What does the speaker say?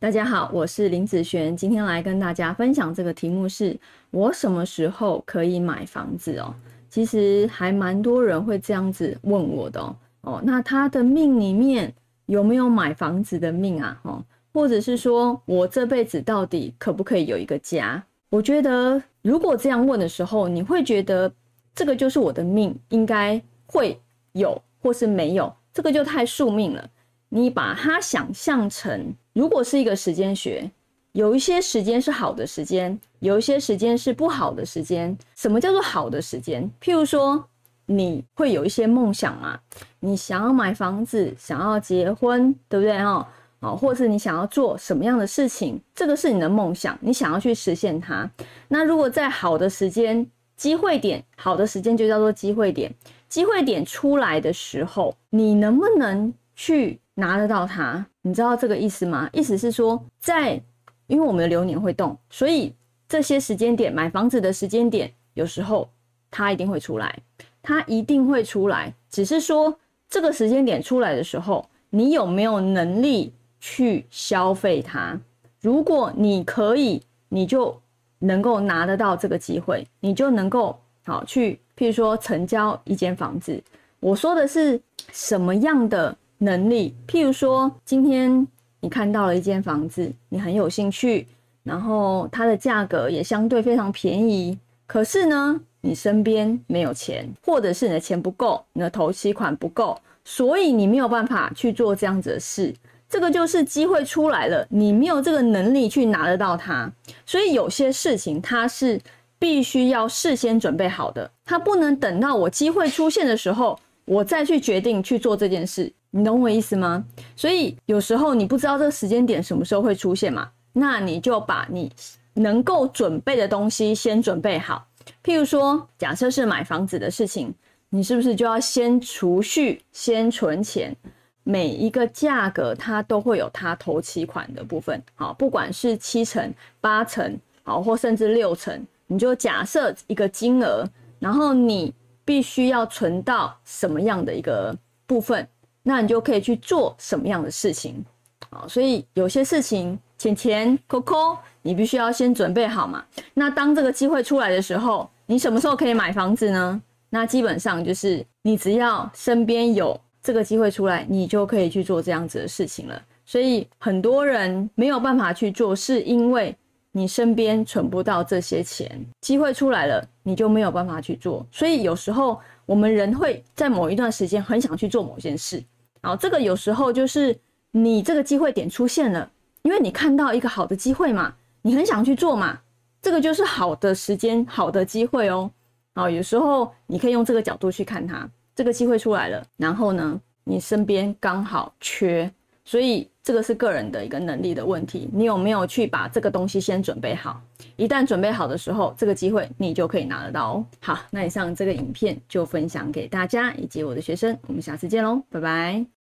大家好，我是林子璇，今天来跟大家分享这个题目是：我什么时候可以买房子哦？其实还蛮多人会这样子问我的哦。哦，那他的命里面有没有买房子的命啊？哦，或者是说我这辈子到底可不可以有一个家？我觉得如果这样问的时候，你会觉得这个就是我的命，应该会有或是没有，这个就太宿命了。你把它想象成，如果是一个时间学，有一些时间是好的时间，有一些时间是不好的时间。什么叫做好的时间？譬如说，你会有一些梦想嘛，你想要买房子，想要结婚，对不对？哈，好，或是你想要做什么样的事情，这个是你的梦想，你想要去实现它。那如果在好的时间、机会点，好的时间就叫做机会点，机会点出来的时候，你能不能去？拿得到它，你知道这个意思吗？意思是说，在因为我们的流年会动，所以这些时间点买房子的时间点，有时候它一定会出来，它一定会出来。只是说这个时间点出来的时候，你有没有能力去消费它？如果你可以，你就能够拿得到这个机会，你就能够好去，譬如说成交一间房子。我说的是什么样的？能力，譬如说，今天你看到了一间房子，你很有兴趣，然后它的价格也相对非常便宜，可是呢，你身边没有钱，或者是你的钱不够，你的头期款不够，所以你没有办法去做这样子的事。这个就是机会出来了，你没有这个能力去拿得到它，所以有些事情它是必须要事先准备好的，它不能等到我机会出现的时候，我再去决定去做这件事。你懂我意思吗？所以有时候你不知道这个时间点什么时候会出现嘛，那你就把你能够准备的东西先准备好。譬如说，假设是买房子的事情，你是不是就要先储蓄、先存钱？每一个价格它都会有它头期款的部分，好，不管是七成、八成，好，或甚至六成，你就假设一个金额，然后你必须要存到什么样的一个部分？那你就可以去做什么样的事情啊？所以有些事情，钱钱扣扣，你必须要先准备好嘛。那当这个机会出来的时候，你什么时候可以买房子呢？那基本上就是你只要身边有这个机会出来，你就可以去做这样子的事情了。所以很多人没有办法去做，是因为你身边存不到这些钱，机会出来了，你就没有办法去做。所以有时候。我们人会在某一段时间很想去做某件事，然后这个有时候就是你这个机会点出现了，因为你看到一个好的机会嘛，你很想去做嘛，这个就是好的时间、好的机会哦。好，有时候你可以用这个角度去看它，这个机会出来了，然后呢，你身边刚好缺。所以这个是个人的一个能力的问题，你有没有去把这个东西先准备好？一旦准备好的时候，这个机会你就可以拿得到哦。好，那以上这个影片就分享给大家以及我的学生，我们下次见喽，拜拜。